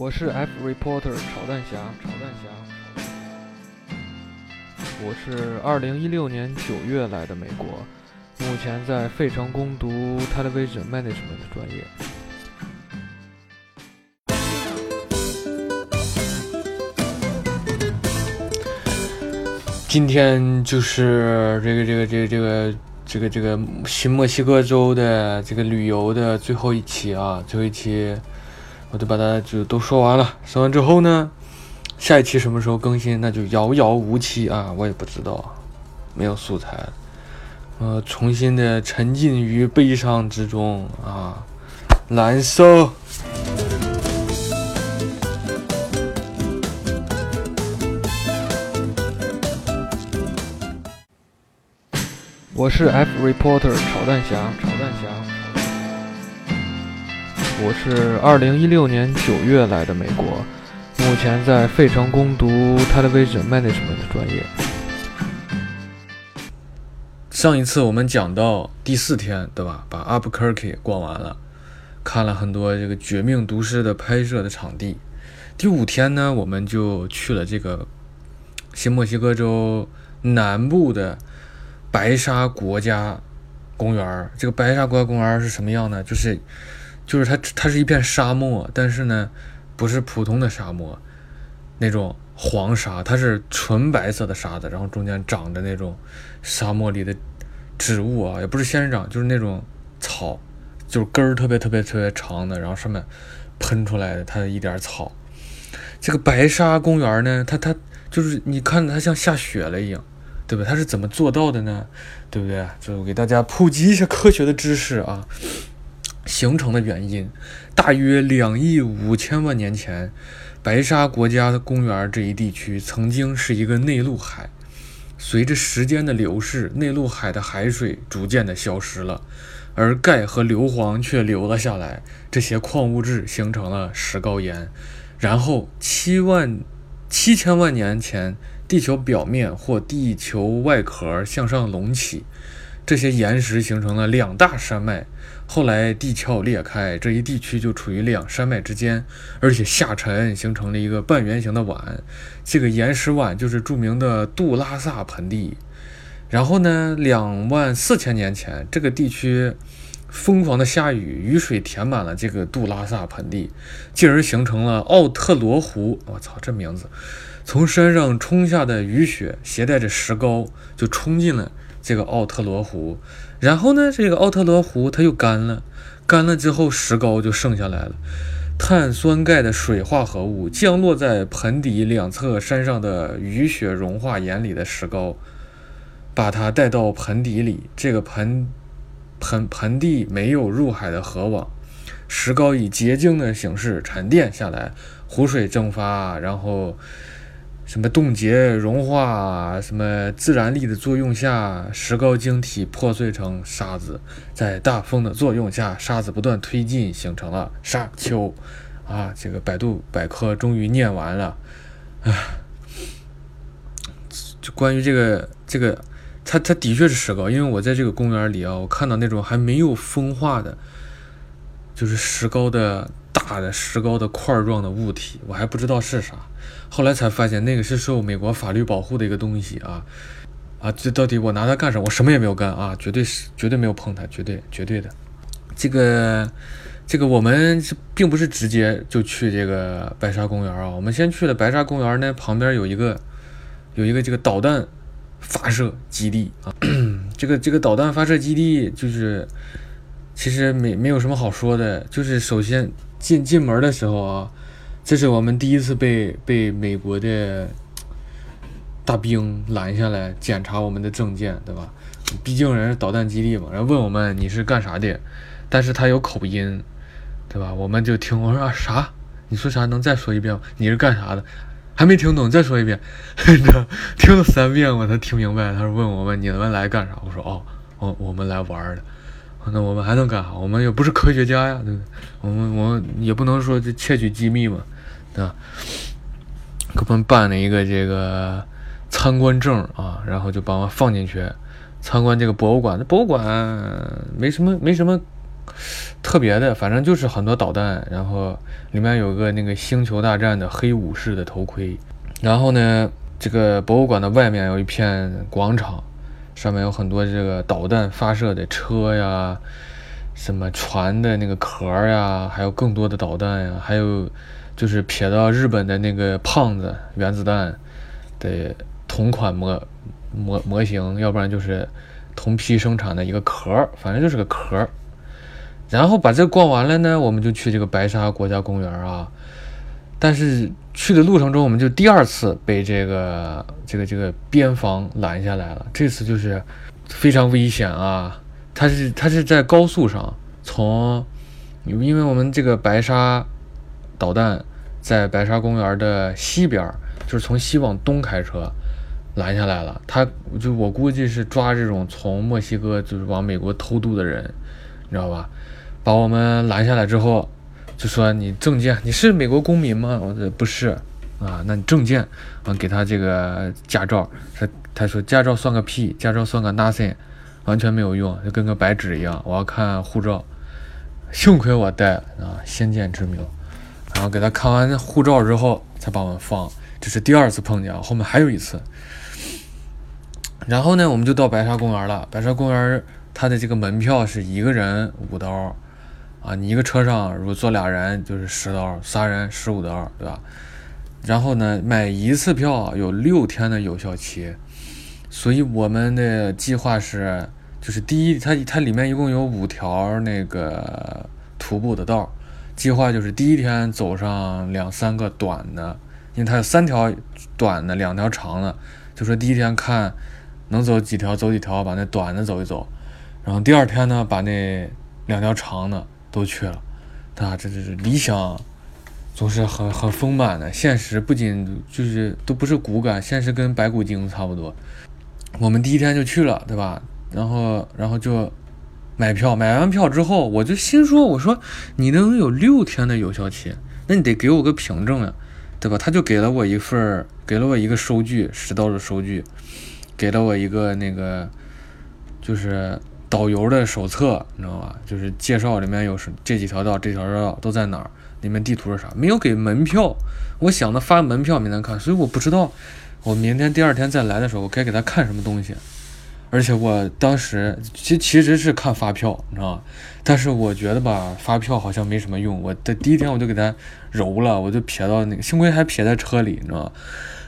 我是 F reporter 炒蛋侠，炒蛋侠。我是二零一六年九月来的美国，目前在费城攻读 television management 专业。今天就是这个这个这个这个这个这个新墨西哥州的这个旅游的最后一期啊，最后一期。我就把它就都说完了，说完之后呢，下一期什么时候更新，那就遥遥无期啊！我也不知道，没有素材，呃，重新的沉浸于悲伤之中啊，难受。我是 F reporter 炒蛋侠，炒蛋侠。我是二零一六年九月来的美国，目前在费城攻读 television management 的专业。上一次我们讲到第四天，对吧？把 Albuquerque 逛完了，看了很多这个《绝命毒师》的拍摄的场地。第五天呢，我们就去了这个新墨西哥州南部的白沙国家公园。这个白沙国家公园是什么样呢？就是。就是它，它是一片沙漠，但是呢，不是普通的沙漠，那种黄沙，它是纯白色的沙子，然后中间长着那种沙漠里的植物啊，也不是仙人掌，就是那种草，就是根儿特别特别特别长的，然后上面喷出来的它的一点草。这个白沙公园呢，它它就是你看它像下雪了一样，对吧？它是怎么做到的呢？对不对？就给大家普及一下科学的知识啊。形成的原因，大约两亿五千万年前，白沙国家公园这一地区曾经是一个内陆海。随着时间的流逝，内陆海的海水逐渐的消失了，而钙和硫磺却留了下来。这些矿物质形成了石膏岩。然后七万七千万年前，地球表面或地球外壳向上隆起，这些岩石形成了两大山脉。后来地壳裂开，这一地区就处于两山脉之间，而且下沉形成了一个半圆形的碗。这个岩石碗就是著名的杜拉萨盆地。然后呢，两万四千年前，这个地区疯狂的下雨，雨水填满了这个杜拉萨盆地，进而形成了奥特罗湖。我操，这名字！从山上冲下的雨雪携带着石膏，就冲进了这个奥特罗湖。然后呢，这个奥特罗湖它又干了，干了之后石膏就剩下来了，碳酸钙的水化合物降落在盆底两侧山上的雨雪融化岩里的石膏，把它带到盆底里。这个盆盆盆地没有入海的河网，石膏以结晶的形式沉淀下来，湖水蒸发，然后。什么冻结、融化，什么自然力的作用下，石膏晶体破碎成沙子，在大风的作用下，沙子不断推进，形成了沙丘。啊，这个百度百科终于念完了。啊，就关于这个这个，它它的确是石膏，因为我在这个公园里啊，我看到那种还没有风化的，就是石膏的大的石膏的块状的物体，我还不知道是啥。后来才发现，那个是受美国法律保护的一个东西啊啊！这到底我拿它干什么？我什么也没有干啊，绝对是绝对没有碰它，绝对绝对的。这个这个我们是并不是直接就去这个白沙公园啊，我们先去了白沙公园呢，旁边有一个有一个这个导弹发射基地啊。这个这个导弹发射基地就是其实没没有什么好说的，就是首先进进门的时候啊。这是我们第一次被被美国的大兵拦下来检查我们的证件，对吧？毕竟人是导弹基地嘛，然后问我们你是干啥的，但是他有口音，对吧？我们就听我说啊啥？你说啥？能再说一遍吗？你是干啥的？还没听懂，再说一遍。听了三遍我才听明白。他说问我们你们来干啥？我说哦，我我们来玩的。那我们还能干啥？我们又不是科学家呀，对不对？我们我们也不能说这窃取机密嘛。啊，给我们办了一个这个参观证啊，然后就把我放进去参观这个博物馆。那博物馆没什么没什么特别的，反正就是很多导弹，然后里面有个那个星球大战的黑武士的头盔，然后呢，这个博物馆的外面有一片广场，上面有很多这个导弹发射的车呀，什么船的那个壳呀，还有更多的导弹呀，还有就是撇到日本的那个胖子原子弹的同款模模模型，要不然就是同批生产的一个壳，反正就是个壳。然后把这逛完了呢，我们就去这个白沙国家公园啊。但是去的路程中，我们就第二次被这个这个这个边防拦下来了。这次就是非常危险啊！它是它是在高速上，从因为我们这个白沙导弹在白沙公园的西边，就是从西往东开车拦下来了。他就我估计是抓这种从墨西哥就是往美国偷渡的人，你知道吧？把我们拦下来之后，就说你证件，你是美国公民吗？我说不是，啊，那你证件，啊，给他这个驾照，他他说驾照算个屁，驾照算个 nothing，完全没有用，就跟个白纸一样。我要看护照，幸亏我带了啊，先见之明。然后给他看完护照之后，才把我们放。这是第二次碰见，后面还有一次。然后呢，我们就到白沙公园了。白沙公园它的这个门票是一个人五刀。啊，你一个车上如果坐俩人就是十刀，仨人十五刀，对吧？然后呢，买一次票有六天的有效期，所以我们的计划是，就是第一，它它里面一共有五条那个徒步的道，计划就是第一天走上两三个短的，因为它有三条短的，两条长的，就说第一天看能走几条走几条，把那短的走一走，然后第二天呢，把那两条长的。都去了，啊，这这是理想，总是很很丰满的。现实不仅就是都不是骨感，现实跟白骨精差不多。我们第一天就去了，对吧？然后然后就买票，买完票之后，我就心说，我说你能有六天的有效期，那你得给我个凭证呀，对吧？他就给了我一份，给了我一个收据，十刀的收据，给了我一个那个，就是。导游的手册，你知道吧？就是介绍里面有是这几条道，这条道都在哪儿？里面地图是啥？没有给门票，我想着发门票明天看，所以我不知道。我明天第二天再来的时候，我该给他看什么东西。而且我当时其其实是看发票，你知道吗？但是我觉得吧，发票好像没什么用。我的第一天我就给他揉了，我就撇到那个，幸亏还撇在车里，你知道吧？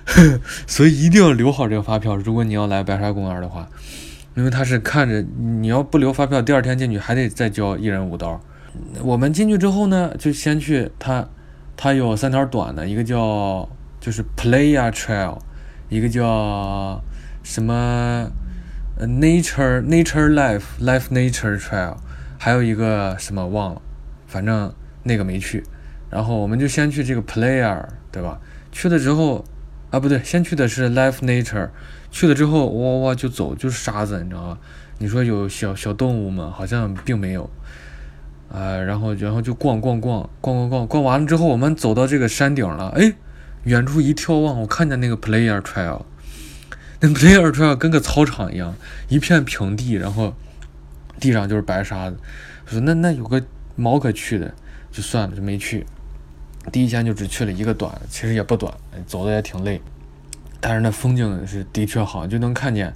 所以一定要留好这个发票。如果你要来白沙公园的话。因为他是看着你要不留发票，第二天进去还得再交一人五刀。我们进去之后呢，就先去他，他有三条短的，一个叫就是 Playa Trail，一个叫什么 Nature Nature Life Life Nature Trail，还有一个什么忘了，反正那个没去。然后我们就先去这个 Player，对吧？去了之后，啊不对，先去的是 Life Nature。去了之后，哇哇就走，就是沙子，你知道吧？你说有小小动物吗？好像并没有。啊，然后然后就逛逛逛逛逛逛逛完了之后，我们走到这个山顶了。哎，远处一眺望，我看见那个 Player Trail，那 Player Trail 跟个操场一样，一片平地，然后地上就是白沙子。说那那有个毛可去的，就算了，就没去。第一天就只去了一个短，其实也不短，走的也挺累。但是那风景是的确好，就能看见，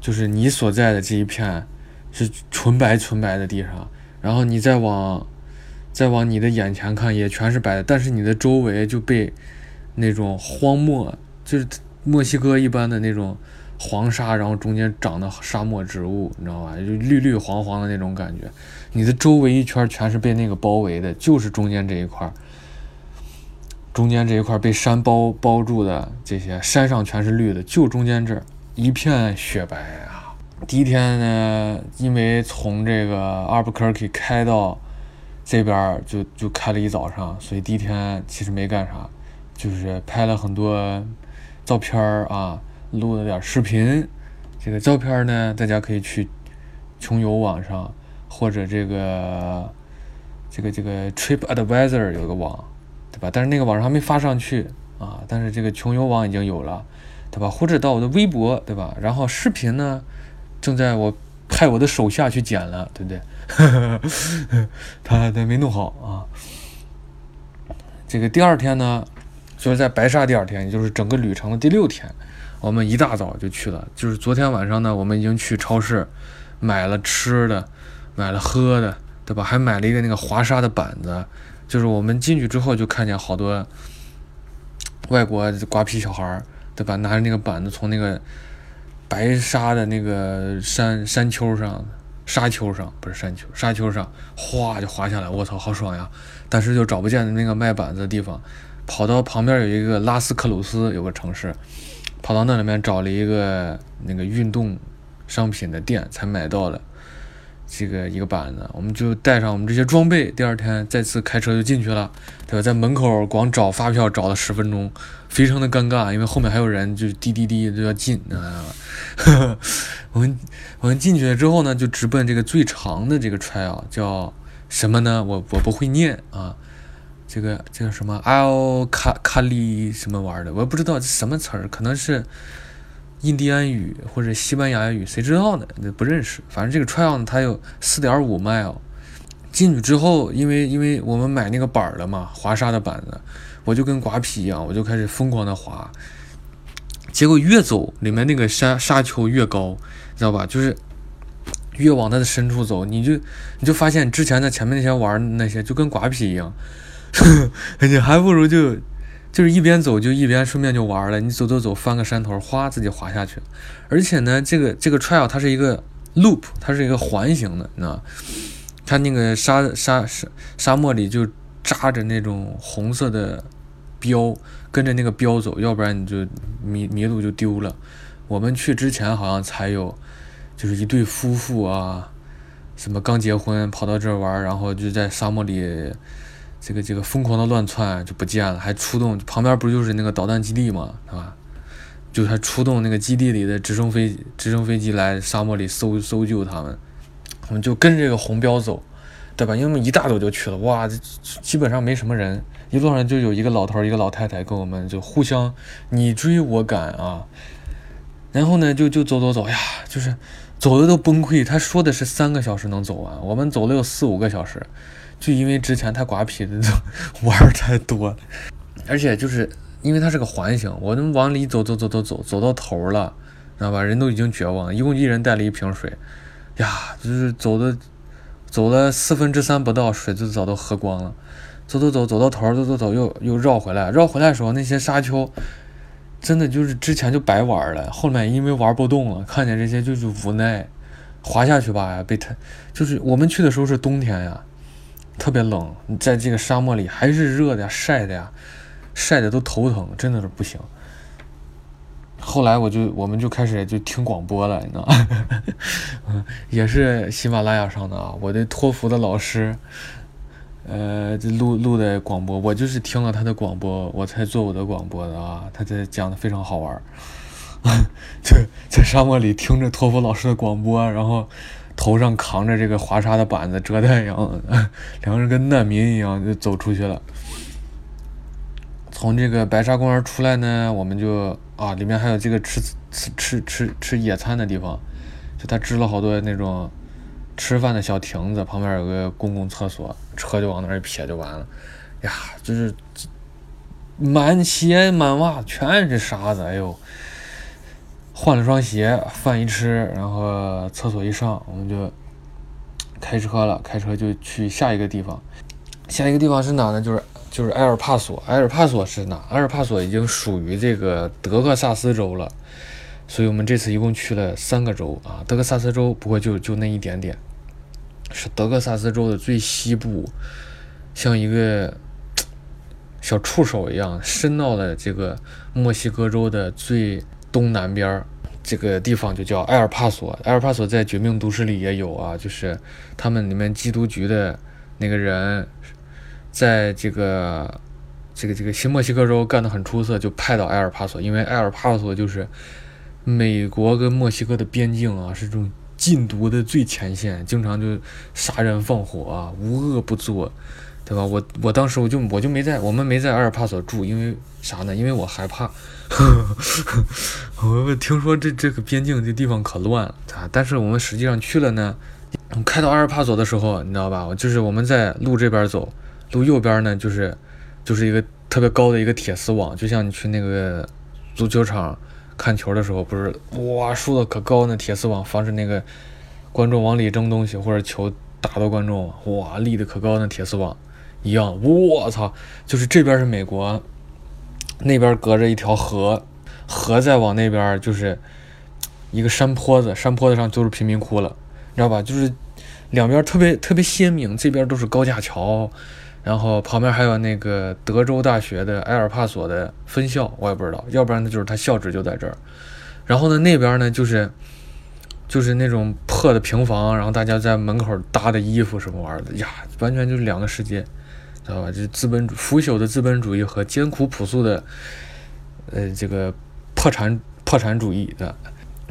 就是你所在的这一片是纯白纯白的地上，然后你再往再往你的眼前看，也全是白的，但是你的周围就被那种荒漠，就是墨西哥一般的那种黄沙，然后中间长的沙漠植物，你知道吧？就绿绿黄黄的那种感觉，你的周围一圈全是被那个包围的，就是中间这一块。中间这一块被山包包住的这些山上全是绿的，就中间这一片雪白啊！第一天呢，因为从这个阿尔布克尔基开到这边就就开了一早上，所以第一天其实没干啥，就是拍了很多照片啊，录了点视频。这个照片呢，大家可以去穷游网上或者这个这个这个 Trip Advisor 有个网。对吧？但是那个网上还没发上去啊，但是这个穷游网已经有了，对吧？或者到我的微博，对吧？然后视频呢，正在我派我的手下去剪了，对不对？他他没弄好啊。这个第二天呢，就是在白沙第二天，也就是整个旅程的第六天，我们一大早就去了。就是昨天晚上呢，我们已经去超市买了吃的，买了喝的，对吧？还买了一个那个滑沙的板子。就是我们进去之后，就看见好多外国瓜皮小孩儿，对吧？拿着那个板子从那个白沙的那个山山丘上、沙丘上，不是山丘，沙丘上，哗就滑下来。我操，好爽呀！但是就找不见那个卖板子的地方，跑到旁边有一个拉斯克鲁斯有个城市，跑到那里面找了一个那个运动商品的店，才买到了。这个一个板子，我们就带上我们这些装备，第二天再次开车就进去了，对吧？在门口光找发票找了十分钟，非常的尴尬，因为后面还有人就滴滴滴就要进啊。我们我们进去了之后呢，就直奔这个最长的这个 trail 叫什么呢？我我不会念啊，这个这叫什么 Al 卡卡里什么玩意儿的，我也不知道这什么词儿，可能是。印第安语或者西班牙语，谁知道呢？那不认识。反正这个 trail 呢它有四点五 mile。进去之后，因为因为我们买那个板儿了嘛，滑沙的板子，我就跟刮皮一样，我就开始疯狂的滑。结果越走，里面那个沙沙丘越高，知道吧？就是越往它的深处走，你就你就发现之前在前面那些玩那些就跟刮皮一样，你还不如就。就是一边走就一边顺便就玩了，你走走走，翻个山头，哗，自己滑下去。而且呢，这个这个 trail 它是一个 loop，它是一个环形的，你知道它那个沙沙沙沙漠里就扎着那种红色的标，跟着那个标走，要不然你就迷迷路就丢了。我们去之前好像才有，就是一对夫妇啊，什么刚结婚跑到这儿玩，然后就在沙漠里。这个这个疯狂的乱窜就不见了，还出动旁边不就是那个导弹基地吗？是吧？就还出动那个基地里的直升飞直升飞机来沙漠里搜搜救他们。我们就跟这个红标走，对吧？因为一大早就去了，哇，这基本上没什么人，一路上就有一个老头一个老太太跟我们就互相你追我赶啊。然后呢，就就走走走呀，就是走的都崩溃。他说的是三个小时能走完，我们走了有四五个小时。就因为之前太瓜皮的 玩儿太多，而且就是因为它是个环形，我们往里走走走走走走到头了，知道吧？人都已经绝望，一共一人带了一瓶水，呀，就是走的走了四分之三不到，水就早都喝光了。走走走走到头，走走走又又绕回来，绕回来的时候那些沙丘真的就是之前就白玩了，后面因为玩不动了，看见这些就是无奈，滑下去吧，被他就是我们去的时候是冬天呀。特别冷，你在这个沙漠里还是热的呀，晒的呀，晒的都头疼，真的是不行。后来我就我们就开始就听广播了，你知道？也是喜马拉雅上的，我的托福的老师，呃，录录的广播，我就是听了他的广播，我才做我的广播的啊。他在讲的非常好玩，就在沙漠里听着托福老师的广播，然后。头上扛着这个滑沙的板子，遮太阳，两个人跟难民一样就走出去了。从这个白沙公园出来呢，我们就啊，里面还有这个吃吃吃吃吃野餐的地方，就他支了好多那种吃饭的小亭子，旁边有个公共厕所，车就往那儿一撇就完了。呀，就是满鞋满袜全是沙子，哎呦！换了双鞋，饭一吃，然后厕所一上，我们就开车了。开车就去下一个地方。下一个地方是哪呢？就是就是埃尔帕索。埃尔帕索是哪？埃尔帕索已经属于这个德克萨斯州了。所以我们这次一共去了三个州啊。德克萨斯州不过就就那一点点，是德克萨斯州的最西部，像一个小触手一样伸到了这个墨西哥州的最。东南边儿这个地方就叫埃尔帕索，埃尔帕索在《绝命毒师》里也有啊，就是他们里面缉毒局的那个人，在这个这个这个新墨西哥州干得很出色，就派到埃尔帕索，因为埃尔帕索就是美国跟墨西哥的边境啊，是这种禁毒的最前线，经常就杀人放火啊，无恶不作，对吧？我我当时我就我就没在我们没在阿尔帕索住，因为啥呢？因为我害怕。我听说这这个边境这地方可乱了啊！但是我们实际上去了呢，开到阿尔帕索的时候，你知道吧？就是我们在路这边走，路右边呢就是就是一个特别高的一个铁丝网，就像你去那个足球场看球的时候，不是哇竖的可高那铁丝网，防止那个观众往里扔东西或者球打到观众，哇立的可高那铁丝网一样。我操！就是这边是美国，那边隔着一条河，河再往那边就是一个山坡子，山坡子上就是贫民窟了。你知道吧？就是两边特别特别鲜明，这边都是高架桥，然后旁边还有那个德州大学的埃尔帕索的分校，我也不知道，要不然呢就是它校址就在这儿。然后呢那边呢就是就是那种破的平房，然后大家在门口搭的衣服什么玩意儿的呀，完全就是两个世界，知道吧？就资本腐朽的资本主义和艰苦朴素的呃这个破产破产主义的。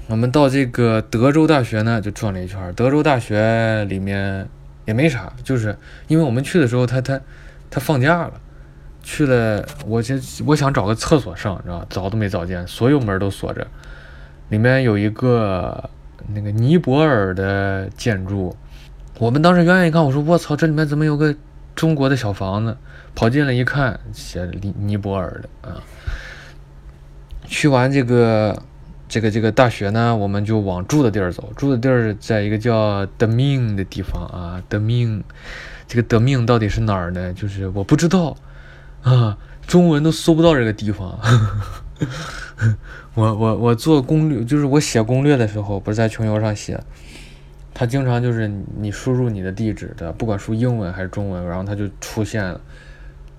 我们到这个德州大学呢，就转了一圈。德州大学里面也没啥，就是因为我们去的时候，他他他放假了，去了。我先我想找个厕所上，知道吧？找都没找见，所有门都锁着。里面有一个那个尼泊尔的建筑，我们当时远远一看，我说我操，这里面怎么有个中国的小房子？跑进来一看，写尼尼泊尔的啊。去完这个。这个这个大学呢，我们就往住的地儿走。住的地儿在一个叫德明的地方啊。德明，这个德明到底是哪儿呢？就是我不知道啊，中文都搜不到这个地方。我我我做攻略，就是我写攻略的时候，不是在穷游上写，他经常就是你输入你的地址的，不管输英文还是中文，然后他就出现了，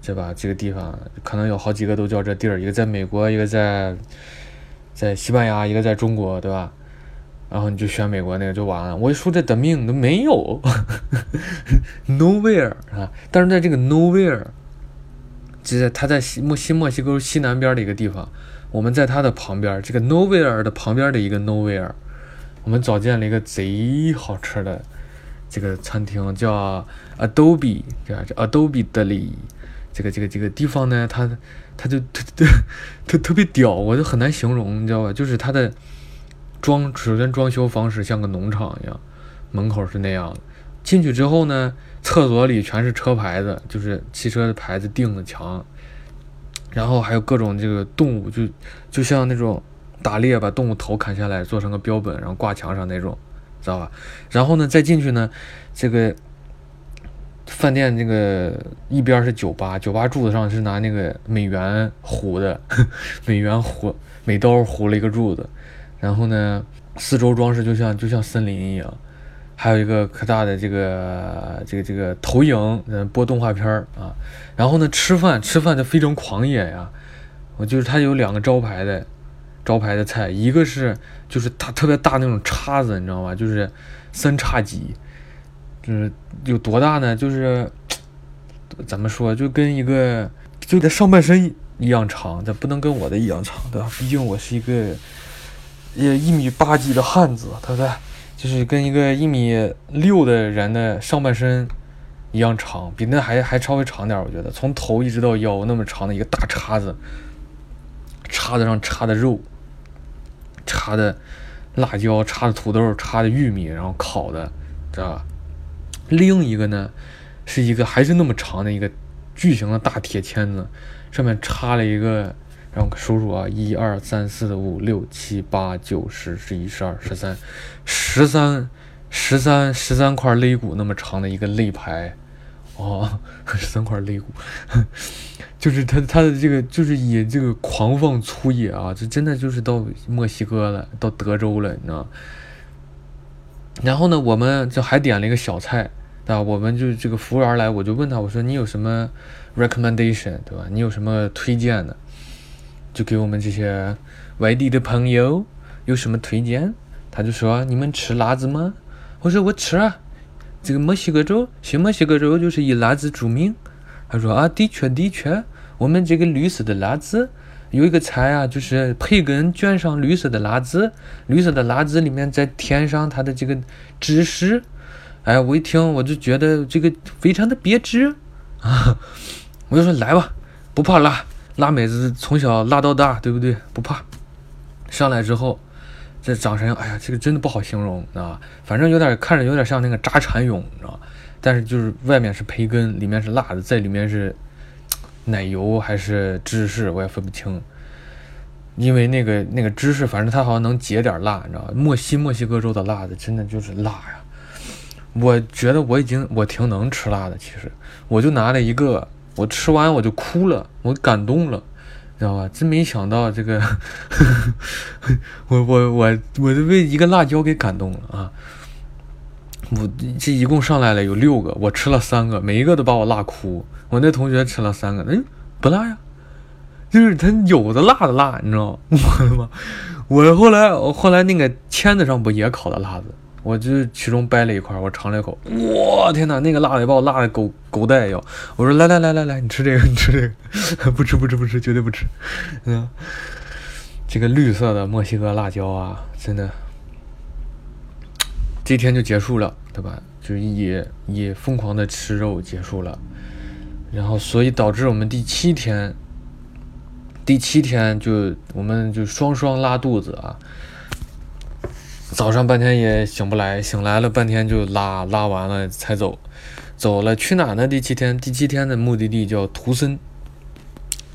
对吧？这个地方可能有好几个都叫这地儿，一个在美国，一个在。在西班牙，一个在中国，对吧？然后你就选美国那个就完了。我一输这的命都没有，nowhere 啊！但是在这个 nowhere，就在它在西墨西墨西哥西南边的一个地方，我们在它的旁边，这个 nowhere 的旁边的一个 nowhere，我们找见了一个贼好吃的这个餐厅，叫 Adobe，对吧？叫 Adobe 的里，这个这个这个地方呢，它。它就特特特特别屌，我就很难形容，你知道吧？就是它的装，首先装修方式像个农场一样，门口是那样的。进去之后呢，厕所里全是车牌子，就是汽车的牌子钉的墙，然后还有各种这个动物，就就像那种打猎把动物头砍下来做成个标本，然后挂墙上那种，知道吧？然后呢，再进去呢，这个。饭店那个一边是酒吧，酒吧柱子上是拿那个美元糊的，美元糊美刀糊了一个柱子，然后呢，四周装饰就像就像森林一样，还有一个可大的这个这个这个投影，嗯，播动画片儿啊，然后呢，吃饭吃饭就非常狂野呀，我就是它有两个招牌的招牌的菜，一个是就是大特别大那种叉子，你知道吗？就是三叉戟。就是有多大呢？就是怎么说，就跟一个就在上半身一样长，但不能跟我的一样长，对吧？毕竟我是一个也一米八几的汉子，对不对？就是跟一个一米六的人的上半身一样长，比那还还稍微长点，我觉得。从头一直到腰那么长的一个大叉子，叉子上插的肉，插的辣椒，插的土豆，插的玉米，然后烤的，知道吧？另一个呢，是一个还是那么长的一个巨型的大铁签子，上面插了一个，让我数数啊，一二三四五六七八九十十一十二十三，十三十三十三块肋骨那么长的一个肋排，哦，十三块肋骨，就是他他的这个就是以这个狂放粗野啊，这真的就是到墨西哥了，到德州了，你知道。然后呢，我们就还点了一个小菜，对吧？我们就这个服务员来，我就问他，我说你有什么 recommendation，对吧？你有什么推荐的？就给我们这些外地的朋友有什么推荐？他就说你们吃辣子吗？我说我吃啊，这个墨西哥州，新墨西哥州就是以辣子著名。他说啊，的确的确，我们这个绿色的辣子。有一个菜啊，就是培根卷上绿色的辣子，绿色的辣子里面再添上它的这个芝士。哎，我一听我就觉得这个非常的别致啊！我就说来吧，不怕辣，辣妹子从小辣到大，对不对？不怕。上来之后，这长什么样？哎呀，这个真的不好形容啊，反正有点看着有点像那个炸蚕蛹，你知道但是就是外面是培根，里面是辣的，在里面是奶油还是芝士，我也分不清。因为那个那个芝士，反正它好像能解点辣，你知道墨西墨西哥州的辣的真的就是辣呀。我觉得我已经我挺能吃辣的，其实我就拿了一个，我吃完我就哭了，我感动了。知道吧？真没想到这个，我我我我都被一个辣椒给感动了啊！我这一共上来了有六个，我吃了三个，每一个都把我辣哭。我那同学吃了三个，嗯，不辣呀，就是他有的辣的辣，你知道吗？我的妈！我后来我后来那个签子上不也烤的辣子？我就其中掰了一块，我尝了一口，我天哪，那个辣的把我辣的狗狗带要。我说来来来来来，你吃这个，你吃这个，不吃不吃不吃，绝对不吃。嗯，这个绿色的墨西哥辣椒啊，真的，这天就结束了，对吧？就是以以疯狂的吃肉结束了，然后所以导致我们第七天，第七天就我们就双双拉肚子啊。早上半天也醒不来，醒来了半天就拉，拉完了才走，走了去哪呢？第七天，第七天的目的地叫图森，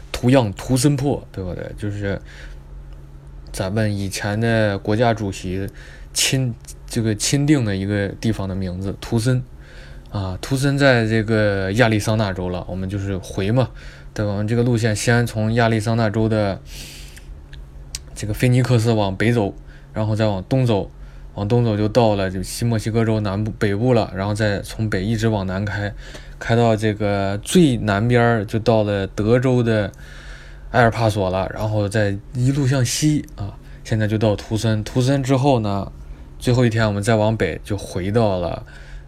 图样图森破，对不对？就是咱们以前的国家主席亲这个钦定的一个地方的名字，图森啊，图森在这个亚利桑那州了。我们就是回嘛，对吧？这个路线先从亚利桑那州的这个菲尼克斯往北走。然后再往东走，往东走就到了就西墨西哥州南部北部了，然后再从北一直往南开，开到这个最南边就到了德州的埃尔帕索了，然后再一路向西啊，现在就到图森。图森之后呢，最后一天我们再往北就回到了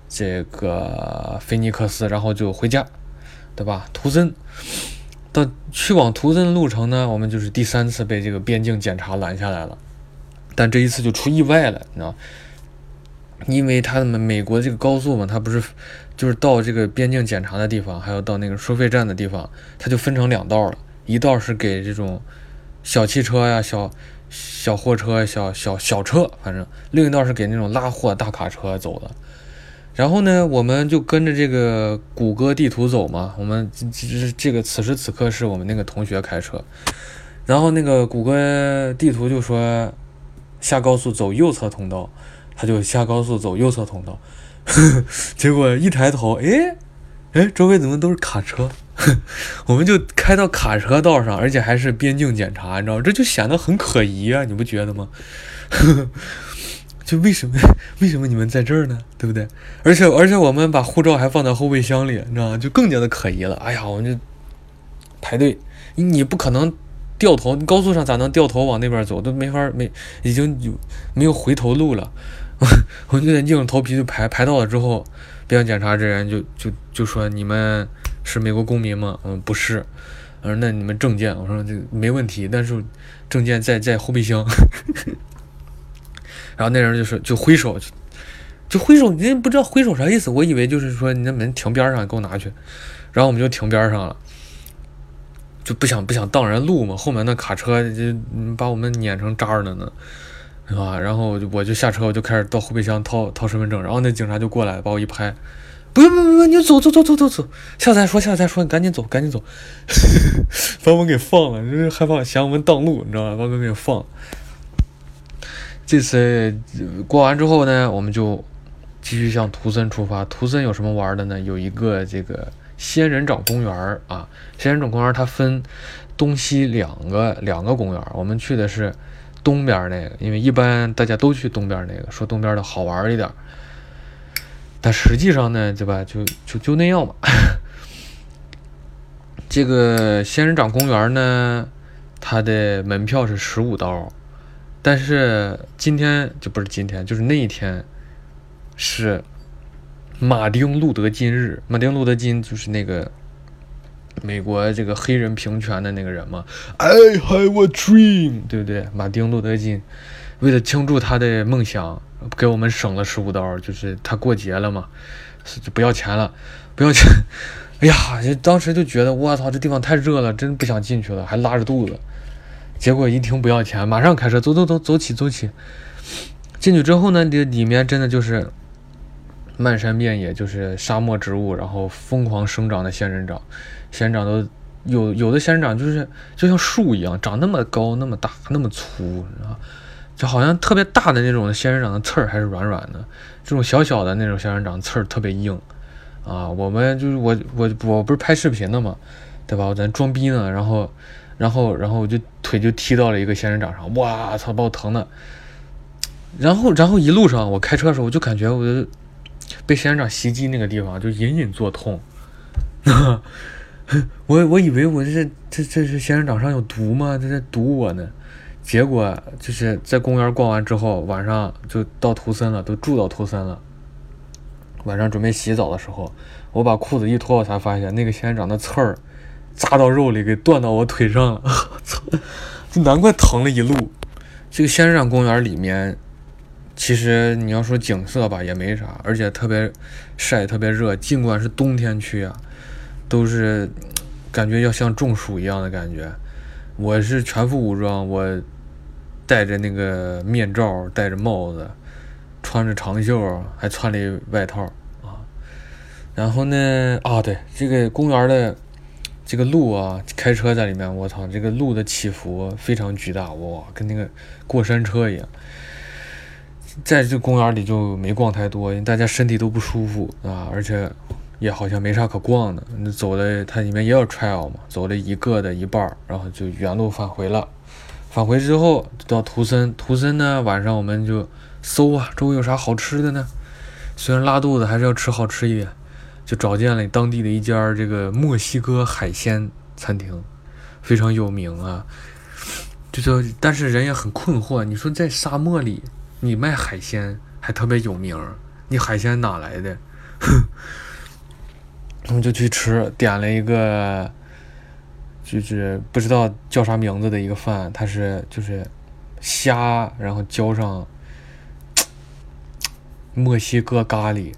这个菲尼克斯，然后就回家，对吧？图森到去往图森的路程呢，我们就是第三次被这个边境检查拦下来了。但这一次就出意外了，你知道？因为他们美国这个高速嘛，它不是就是到这个边境检查的地方，还有到那个收费站的地方，它就分成两道了。一道是给这种小汽车呀、小小货车、小小小车，反正另一道是给那种拉货大卡车走的。然后呢，我们就跟着这个谷歌地图走嘛。我们这这这个此时此刻是我们那个同学开车，然后那个谷歌地图就说。下高速走右侧通道，他就下高速走右侧通道，结果一抬头，哎，哎，周围怎么都是卡车？我们就开到卡车道上，而且还是边境检查，你知道这就显得很可疑啊，你不觉得吗？就为什么 为什么你们在这儿呢？对不对？而且而且我们把护照还放在后备箱里，你知道吗？就更加的可疑了。哎呀，我们就排队，你不可能。掉头，高速上咋能掉头往那边走？都没法没，已经有没有回头路了。我就得硬着头皮就排排到了之后，边检查这人就就就说你们是美国公民吗？嗯，不是。我说那你们证件？我说这没问题，但是证件在在后备箱。然后那人就说就挥手，就挥手，人不知道挥手啥意思，我以为就是说你那门停边上，给我拿去。然后我们就停边上了。就不想不想挡人路嘛，后面那卡车就把我们碾成渣了呢，是吧？然后我就我就下车，我就开始到后备箱掏掏身份证，然后那警察就过来把我一拍，不用不用不用，你走走走走走走，下次再说，下次再说，你赶紧走，赶紧走，把我们给放了，就是害怕嫌我们挡路，你知道吧？把我们给放。这次过完之后呢，我们就继续向图森出发。图森有什么玩的呢？有一个这个。仙人掌公园啊，仙人掌公园它分东西两个两个公园我们去的是东边那个，因为一般大家都去东边那个，说东边的好玩一点。但实际上呢，对吧？就就就那样吧。这个仙人掌公园呢，它的门票是十五刀，但是今天就不是今天，就是那一天是。马丁路德金日，马丁路德金就是那个美国这个黑人平权的那个人嘛。I have a dream，对不对？马丁路德金为了庆祝他的梦想，给我们省了十五刀，就是他过节了嘛，就不要钱了，不要钱。哎呀，当时就觉得我操，这地方太热了，真不想进去了，还拉着肚子。结果一听不要钱，马上开车走走走走起走起。进去之后呢，这里面真的就是漫山遍野，就是沙漠植物，然后疯狂生长的仙人掌，仙人掌都有有的仙人掌就是就像树一样，长那么高那么大那么粗，就好像特别大的那种仙人掌的刺儿还是软软的，这种小小的那种仙人掌刺儿特别硬。啊，我们就是我我我不是拍视频的嘛，对吧？我在装逼呢，然后，然后，然后我就腿就踢到了一个仙人掌上，哇操，把我疼的。然后，然后一路上我开车的时候，我就感觉我被仙人掌袭击那个地方就隐隐作痛。我我以为我这这这是仙人掌上有毒吗？这在毒我呢。结果就是在公园逛完之后，晚上就到图森了，都住到图森了。晚上准备洗澡的时候，我把裤子一脱，我才发现那个仙人掌的刺儿扎到肉里，给断到我腿上了。我 操！就难怪疼了一路。这个仙人掌公园里面，其实你要说景色吧，也没啥，而且特别晒，特别热。尽管是冬天去啊，都是感觉要像中暑一样的感觉。我是全副武装，我戴着那个面罩，戴着帽子。穿着长袖，还穿了外套啊。然后呢，啊，对，这个公园的这个路啊，开车在里面，我操，这个路的起伏非常巨大，哇，跟那个过山车一样。在这公园里就没逛太多，因为大家身体都不舒服啊，而且也好像没啥可逛的。那走的它里面也有 trail 嘛，走了一个的一半，然后就原路返回了。返回之后到图森，图森呢，晚上我们就。搜啊，周围有啥好吃的呢？虽然拉肚子，还是要吃好吃一点，就找见了当地的一家这个墨西哥海鲜餐厅，非常有名啊。就说，但是人也很困惑，你说在沙漠里，你卖海鲜还特别有名，你海鲜哪来的？哼 我们就去吃，点了一个，就是不知道叫啥名字的一个饭，它是就是虾，然后浇上。墨西哥咖喱，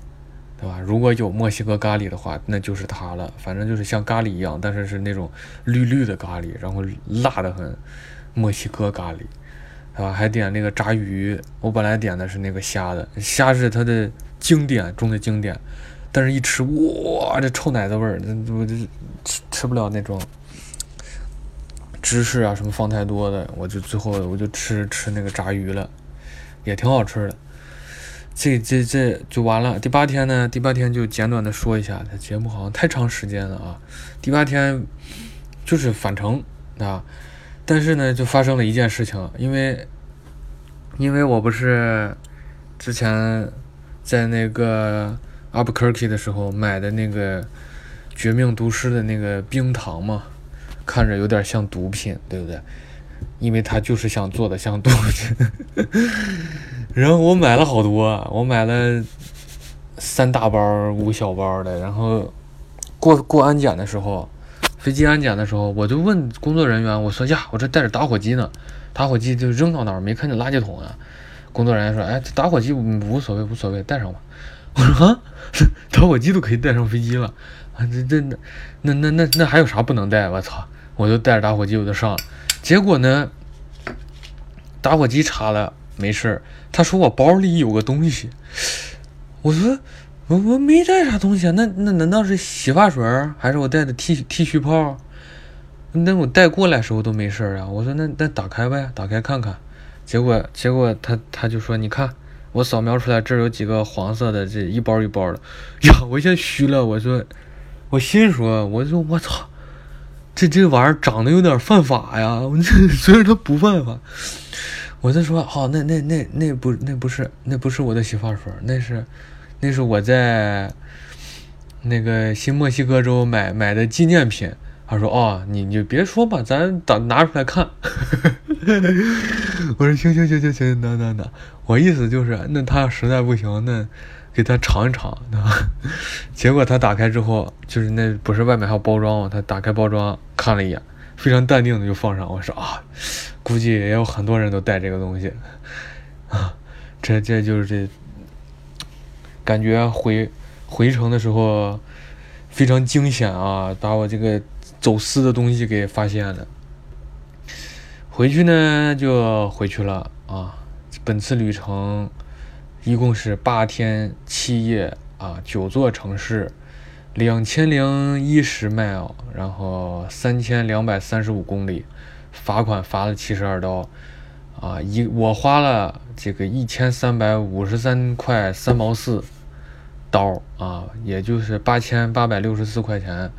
对吧？如果有墨西哥咖喱的话，那就是它了。反正就是像咖喱一样，但是是那种绿绿的咖喱，然后辣的很，墨西哥咖喱，对吧？还点那个炸鱼。我本来点的是那个虾的，虾是它的经典中的经典，但是一吃，哇，这臭奶子味儿，我这吃吃不了那种芝士啊什么放太多的，我就最后我就吃吃那个炸鱼了，也挺好吃的。这这这就完了。第八天呢？第八天就简短的说一下，这节目好像太长时间了啊。第八天就是返程啊，但是呢，就发生了一件事情，因为因为我不是之前在那个 Albuquerque 的时候买的那个绝命毒师的那个冰糖嘛，看着有点像毒品，对不对？因为他就是想做的像毒品。然后我买了好多，我买了三大包、五小包的。然后过过安检的时候，飞机安检的时候，我就问工作人员：“我说呀，我这带着打火机呢，打火机就扔到哪儿？没看见垃圾桶啊？”工作人员说：“哎，打火机无所谓，无所谓，带上吧。”我说：“啊，打火机都可以带上飞机了啊？这这那那那那那还有啥不能带？我操！我就带着打火机我就上了，结果呢，打火机插了没事儿。”他说我包里有个东西，我说我我没带啥东西啊，那那难道是洗发水还是我带的剃剃须泡？那我带过来时候都没事啊。我说那那打开呗，打开看看。结果结果他他就说你看我扫描出来这有几个黄色的，这一包一包的。呀，我先虚了，我说我心说我说我操，这这玩意儿长得有点犯法呀。我虽然它不犯法。我就说，好，那那那那不那不是那不是我的洗发水，那是，那是我在那个新墨西哥州买买的纪念品。他说，哦，你你别说吧，咱打拿出来看。我说，行行行行行，那那那。我意思就是，那他要实在不行，那给他尝一尝，对吧？结果他打开之后，就是那不是外面还有包装吗？他打开包装看了一眼，非常淡定的就放上。我说啊。估计也有很多人都带这个东西，啊，这这就是这，感觉回回城的时候非常惊险啊！把我这个走私的东西给发现了。回去呢就回去了啊。本次旅程一共是八天七夜啊，九座城市，两千零一十 mile，然后三千两百三十五公里，罚款罚了七十二刀啊，一我花了这个一千三百五十三块三毛四刀啊，也就是八千八百六十四块钱。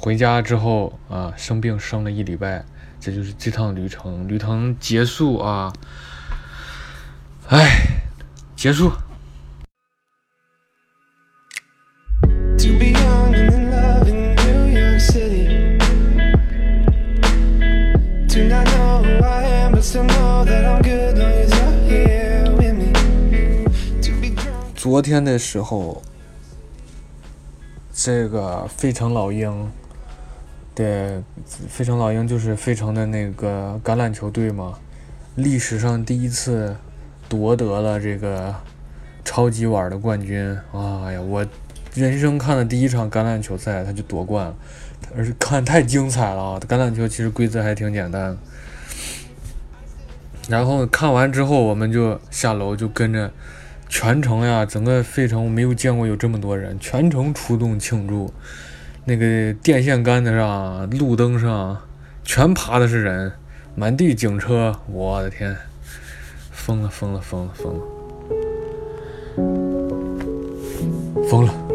回家之后啊，生病生了一礼拜。这就是这趟旅程，旅程结束啊！哎，结束。昨天的时候，这个费城老鹰。对，费城老鹰就是费城的那个橄榄球队嘛，历史上第一次夺得了这个超级碗的冠军。哎呀，我人生看的第一场橄榄球赛，他就夺冠了，而且看太精彩了！橄榄球其实规则还挺简单。然后看完之后，我们就下楼，就跟着全程呀，整个费城我没有见过有这么多人，全程出动庆祝。那个电线杆子上、路灯上，全爬的是人，满地警车，我的天，疯了疯了疯了疯了，疯了！